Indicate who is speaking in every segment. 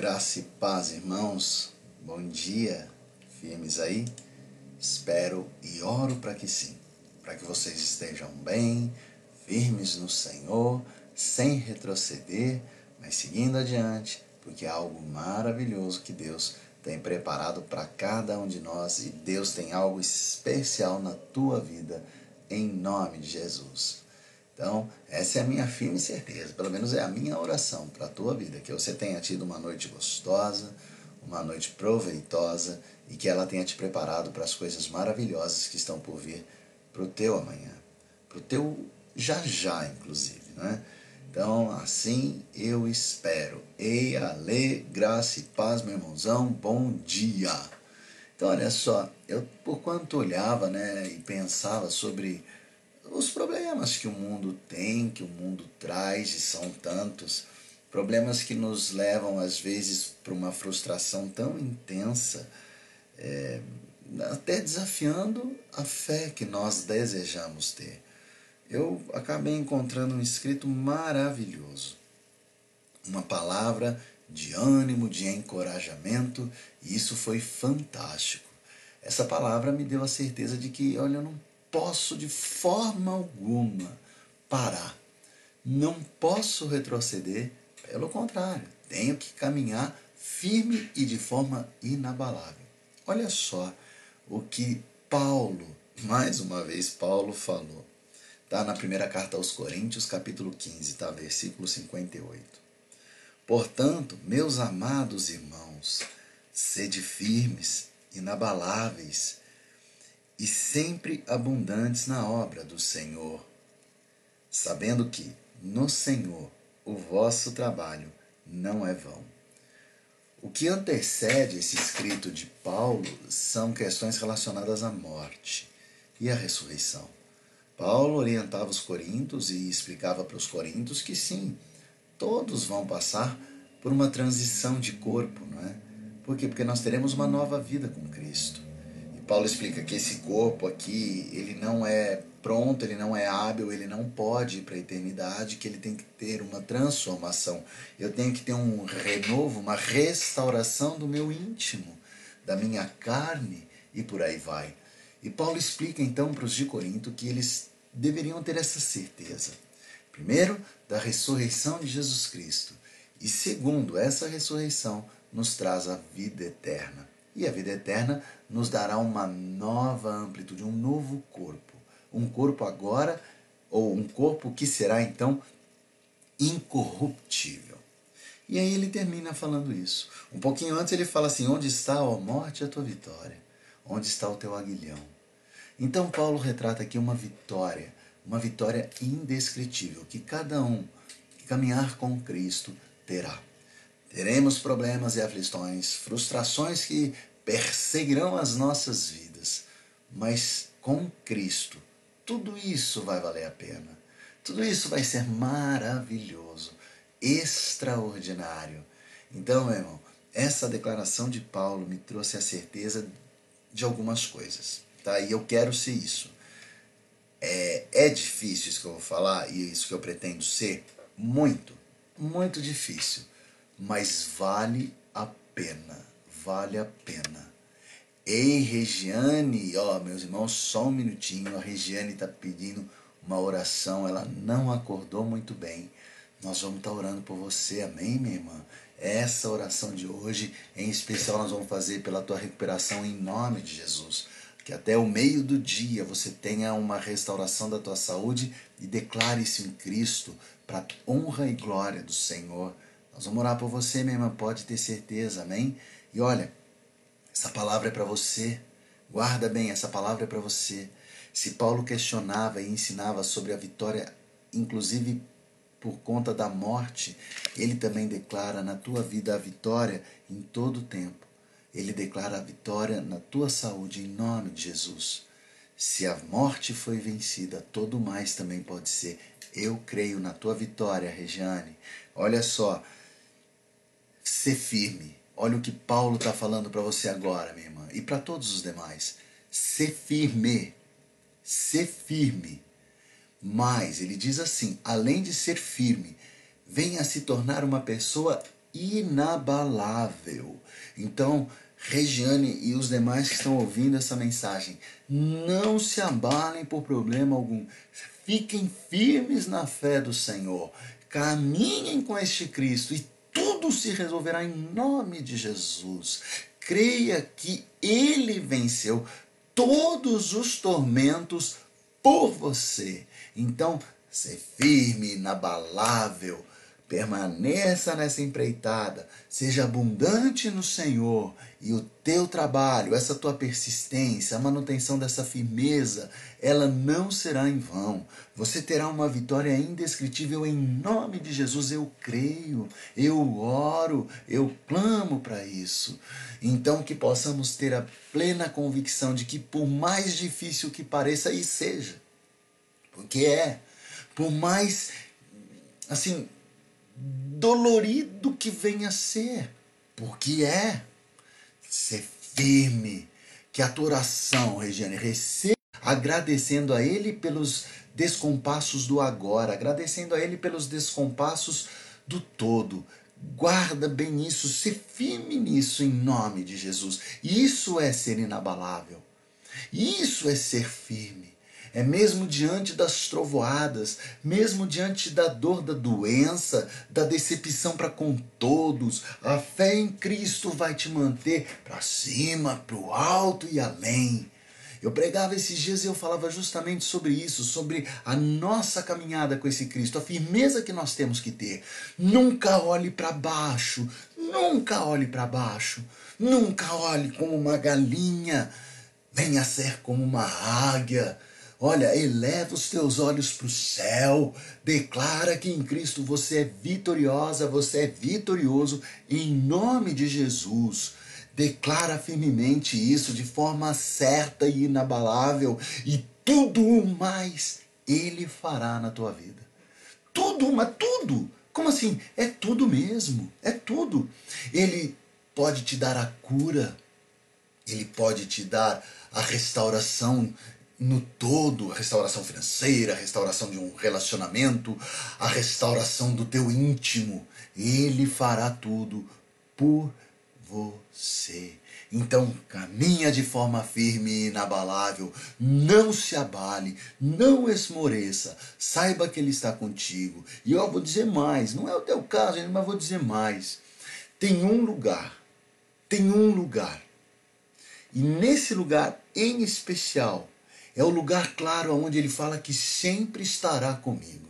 Speaker 1: Graça e paz, irmãos. Bom dia. Firmes aí? Espero e oro para que sim, para que vocês estejam bem, firmes no Senhor, sem retroceder, mas seguindo adiante, porque é algo maravilhoso que Deus tem preparado para cada um de nós e Deus tem algo especial na tua vida, em nome de Jesus. Então, essa é a minha firme certeza, pelo menos é a minha oração para a tua vida, que você tenha tido uma noite gostosa, uma noite proveitosa e que ela tenha te preparado para as coisas maravilhosas que estão por vir para o teu amanhã, para o teu já já, inclusive, né? Então, assim eu espero. Ei, ale, graça e paz, meu irmãozão, bom dia. Então, olha só, eu por quanto olhava, né, e pensava sobre os problemas que o mundo tem, que o mundo traz, e são tantos, problemas que nos levam às vezes para uma frustração tão intensa, é, até desafiando a fé que nós desejamos ter. Eu acabei encontrando um escrito maravilhoso, uma palavra de ânimo, de encorajamento, e isso foi fantástico. Essa palavra me deu a certeza de que, olha, eu não posso de forma alguma parar. Não posso retroceder, pelo contrário, tenho que caminhar firme e de forma inabalável. Olha só o que Paulo, mais uma vez Paulo falou. Está na primeira carta aos Coríntios, capítulo 15, tá? versículo 58. Portanto, meus amados irmãos, sede firmes, inabaláveis, e sempre abundantes na obra do Senhor, sabendo que no Senhor o vosso trabalho não é vão. O que antecede esse escrito de Paulo são questões relacionadas à morte e à ressurreição. Paulo orientava os coríntios e explicava para os coríntios que sim, todos vão passar por uma transição de corpo, não é? Por quê? Porque nós teremos uma nova vida com Cristo. Paulo explica que esse corpo aqui, ele não é pronto, ele não é hábil, ele não pode ir para a eternidade, que ele tem que ter uma transformação. Eu tenho que ter um renovo, uma restauração do meu íntimo, da minha carne e por aí vai. E Paulo explica então para os de Corinto que eles deveriam ter essa certeza. Primeiro, da ressurreição de Jesus Cristo. E segundo, essa ressurreição nos traz a vida eterna. E a vida eterna nos dará uma nova amplitude, um novo corpo. Um corpo agora, ou um corpo que será então incorruptível. E aí ele termina falando isso. Um pouquinho antes ele fala assim: Onde está, ó morte, a tua vitória? Onde está o teu aguilhão? Então Paulo retrata aqui uma vitória, uma vitória indescritível, que cada um que caminhar com Cristo terá. Teremos problemas e aflições, frustrações que perseguirão as nossas vidas, mas com Cristo tudo isso vai valer a pena. Tudo isso vai ser maravilhoso, extraordinário. Então, meu irmão, essa declaração de Paulo me trouxe a certeza de algumas coisas, tá? E eu quero ser isso. É, é difícil isso que eu vou falar e isso que eu pretendo ser? Muito, muito difícil mas vale a pena, vale a pena. Ei, Regiane, ó, meus irmãos, só um minutinho, a Regiane está pedindo uma oração, ela não acordou muito bem. Nós vamos estar tá orando por você, amém, minha irmã? Essa oração de hoje, em especial, nós vamos fazer pela tua recuperação em nome de Jesus. Que até o meio do dia você tenha uma restauração da tua saúde e declare isso em Cristo para honra e glória do Senhor. Nós vamos orar por você, minha irmã, pode ter certeza, amém? E olha, essa palavra é para você. Guarda bem, essa palavra é para você. Se Paulo questionava e ensinava sobre a vitória, inclusive por conta da morte, ele também declara na tua vida a vitória em todo o tempo. Ele declara a vitória na tua saúde em nome de Jesus. Se a morte foi vencida, todo mais também pode ser. Eu creio na tua vitória, Regiane. Olha só, ser firme. Olha o que Paulo está falando para você agora, minha irmã, e para todos os demais. Ser firme. Ser firme. Mas ele diz assim: além de ser firme, venha se tornar uma pessoa inabalável. Então, Regiane e os demais que estão ouvindo essa mensagem, não se abalem por problema algum. Fiquem firmes na fé do Senhor. Caminhem com este Cristo e tudo se resolverá em nome de Jesus. Creia que ele venceu todos os tormentos por você. Então, ser firme, inabalável, permaneça nessa empreitada, seja abundante no Senhor e o teu trabalho, essa tua persistência, a manutenção dessa firmeza, ela não será em vão. Você terá uma vitória indescritível em nome de Jesus. Eu creio, eu oro, eu clamo para isso. Então que possamos ter a plena convicção de que por mais difícil que pareça e seja, porque é, por mais assim dolorido que venha a ser, porque é ser firme, que a tua oração, Regiane, receba agradecendo a Ele pelos descompassos do agora, agradecendo a Ele pelos descompassos do todo. Guarda bem isso, se firme nisso em nome de Jesus. Isso é ser inabalável. Isso é ser firme. É mesmo diante das trovoadas, mesmo diante da dor da doença, da decepção para com todos, a fé em Cristo vai te manter para cima, para o alto e além. Eu pregava esses dias e eu falava justamente sobre isso, sobre a nossa caminhada com esse Cristo, a firmeza que nós temos que ter. Nunca olhe para baixo, nunca olhe para baixo, nunca olhe como uma galinha, venha ser como uma águia Olha, eleva os teus olhos para o céu, declara que em Cristo você é vitoriosa, você é vitorioso, em nome de Jesus. Declara firmemente isso de forma certa e inabalável, e tudo o mais Ele fará na tua vida. Tudo, mas tudo. Como assim? É tudo mesmo, é tudo. Ele pode te dar a cura, ele pode te dar a restauração no todo, a restauração financeira, a restauração de um relacionamento, a restauração do teu íntimo. Ele fará tudo por você. Então caminha de forma firme e inabalável, não se abale, não esmoreça, saiba que Ele está contigo. E eu vou dizer mais, não é o teu caso, mas vou dizer mais. Tem um lugar, tem um lugar, e nesse lugar em especial, é o lugar claro onde ele fala que sempre estará comigo.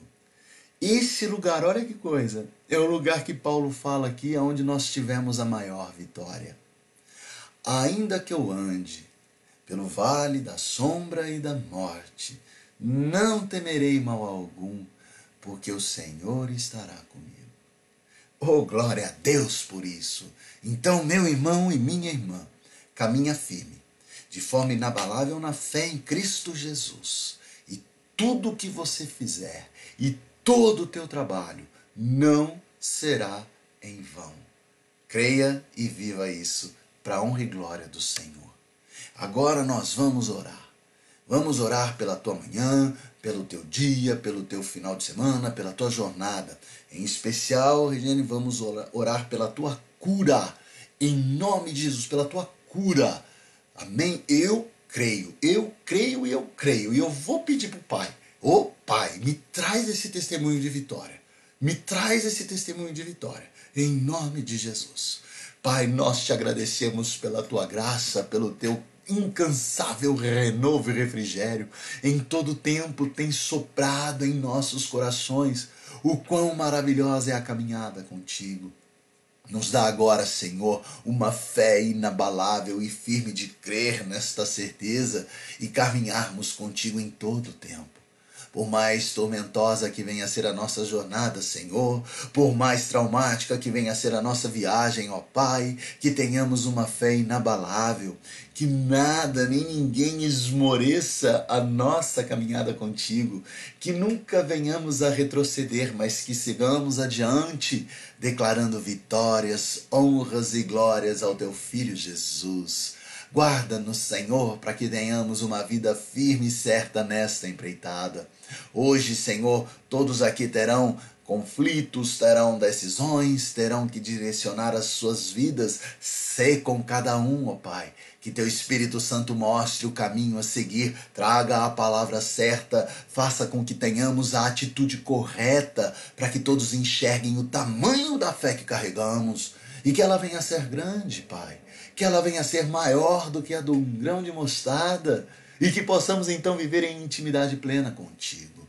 Speaker 1: Esse lugar, olha que coisa, é o lugar que Paulo fala aqui, onde nós tivemos a maior vitória. Ainda que eu ande pelo vale da sombra e da morte, não temerei mal algum, porque o Senhor estará comigo. Oh, glória a Deus por isso! Então, meu irmão e minha irmã, caminha firme de forma inabalável na fé em Cristo Jesus. E tudo o que você fizer e todo o teu trabalho não será em vão. Creia e viva isso para a honra e glória do Senhor. Agora nós vamos orar. Vamos orar pela tua manhã, pelo teu dia, pelo teu final de semana, pela tua jornada. Em especial, Regiane, vamos orar pela tua cura. Em nome de Jesus, pela tua cura Amém? Eu creio, eu creio e eu creio. E eu vou pedir para o Pai: Ô oh, Pai, me traz esse testemunho de vitória. Me traz esse testemunho de vitória. Em nome de Jesus. Pai, nós te agradecemos pela tua graça, pelo teu incansável renovo e refrigério. Em todo tempo tem soprado em nossos corações o quão maravilhosa é a caminhada contigo. Nos dá agora, Senhor, uma fé inabalável e firme de crer nesta certeza e caminharmos contigo em todo o tempo. Por mais tormentosa que venha a ser a nossa jornada, Senhor, por mais traumática que venha a ser a nossa viagem, ó Pai, que tenhamos uma fé inabalável, que nada nem ninguém esmoreça a nossa caminhada contigo, que nunca venhamos a retroceder, mas que sigamos adiante, declarando vitórias, honras e glórias ao teu Filho Jesus. Guarda-nos, Senhor, para que tenhamos uma vida firme e certa nesta empreitada. Hoje, Senhor, todos aqui terão conflitos, terão decisões, terão que direcionar as suas vidas. Sê com cada um, ó Pai. Que teu Espírito Santo mostre o caminho a seguir, traga a palavra certa, faça com que tenhamos a atitude correta, para que todos enxerguem o tamanho da fé que carregamos e que ela venha a ser grande, Pai. Que ela venha a ser maior do que a um grão de mostarda e que possamos então viver em intimidade plena contigo.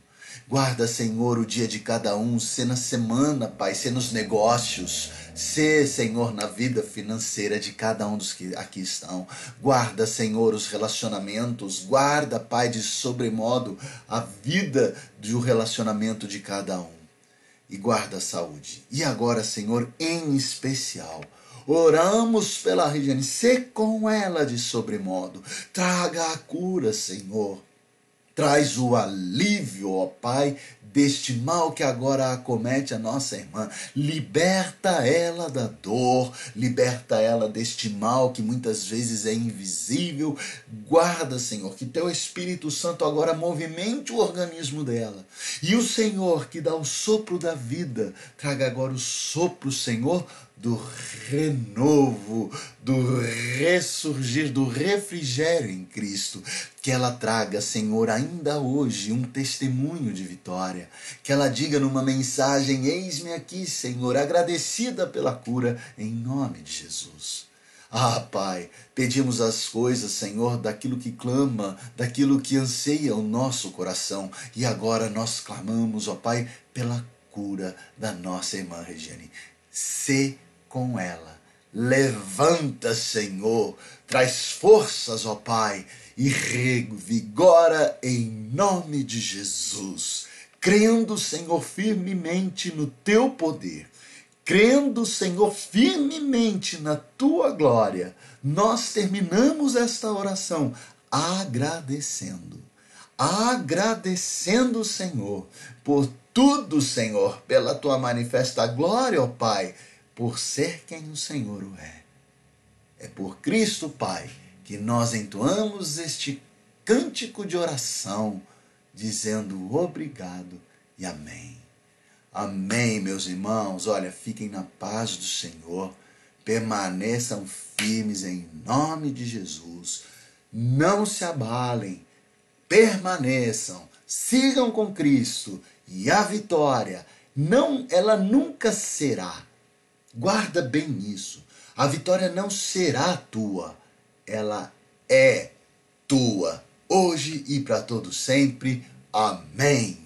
Speaker 1: Guarda, Senhor, o dia de cada um, se na semana, Pai, se nos negócios, se, Senhor, na vida financeira de cada um dos que aqui estão. Guarda, Senhor, os relacionamentos. Guarda, Pai, de sobremodo a vida do relacionamento de cada um. E guarda a saúde. E agora, Senhor, em especial, Oramos pela Regiane, se com ela de sobremodo. Traga a cura, Senhor. Traz o alívio, ó Pai, deste mal que agora acomete a nossa irmã. Liberta ela da dor, liberta ela deste mal que muitas vezes é invisível. Guarda, Senhor, que teu Espírito Santo agora movimente o organismo dela. E o Senhor que dá o sopro da vida, traga agora o sopro, Senhor, do renovo, do ressurgir, do refrigério em Cristo. Que ela traga, Senhor, ainda hoje um testemunho de vitória. Que ela diga numa mensagem: Eis-me aqui, Senhor, agradecida pela cura, em nome de Jesus. Ah, Pai, pedimos as coisas, Senhor, daquilo que clama, daquilo que anseia o nosso coração. E agora nós clamamos, ó Pai, pela cura da nossa irmã Regiane. Se com ela. Levanta, Senhor, traz forças, ó Pai, e revigora em nome de Jesus. Crendo, Senhor, firmemente no teu poder, crendo, Senhor, firmemente na tua glória, nós terminamos esta oração agradecendo. Agradecendo, Senhor, por tudo, Senhor, pela tua manifesta glória, ó Pai por ser quem o Senhor o é. É por Cristo, Pai, que nós entoamos este cântico de oração, dizendo obrigado e amém. Amém, meus irmãos. Olha, fiquem na paz do Senhor, permaneçam firmes em nome de Jesus. Não se abalem, permaneçam, sigam com Cristo e a vitória não, ela nunca será Guarda bem isso. A vitória não será tua, ela é tua, hoje e para todo sempre. Amém.